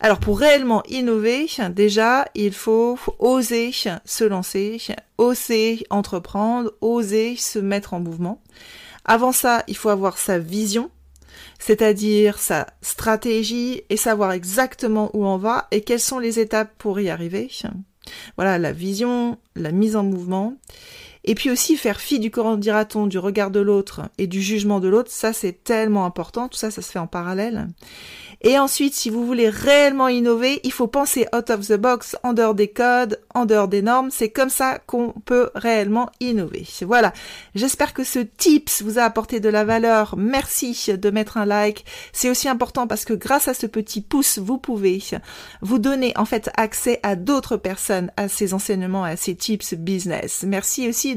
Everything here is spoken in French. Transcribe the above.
Alors pour réellement innover, déjà, il faut oser se lancer, oser entreprendre, oser se mettre en mouvement. Avant ça, il faut avoir sa vision, c'est-à-dire sa stratégie et savoir exactement où on va et quelles sont les étapes pour y arriver. Voilà, la vision, la mise en mouvement. Et puis aussi faire fi du courant, dira-t-on, du regard de l'autre et du jugement de l'autre, ça c'est tellement important, tout ça ça se fait en parallèle. Et ensuite, si vous voulez réellement innover, il faut penser out of the box, en dehors des codes, en dehors des normes. C'est comme ça qu'on peut réellement innover. Voilà. J'espère que ce tips vous a apporté de la valeur. Merci de mettre un like. C'est aussi important parce que grâce à ce petit pouce, vous pouvez vous donner en fait accès à d'autres personnes à ces enseignements, à ces tips business. Merci aussi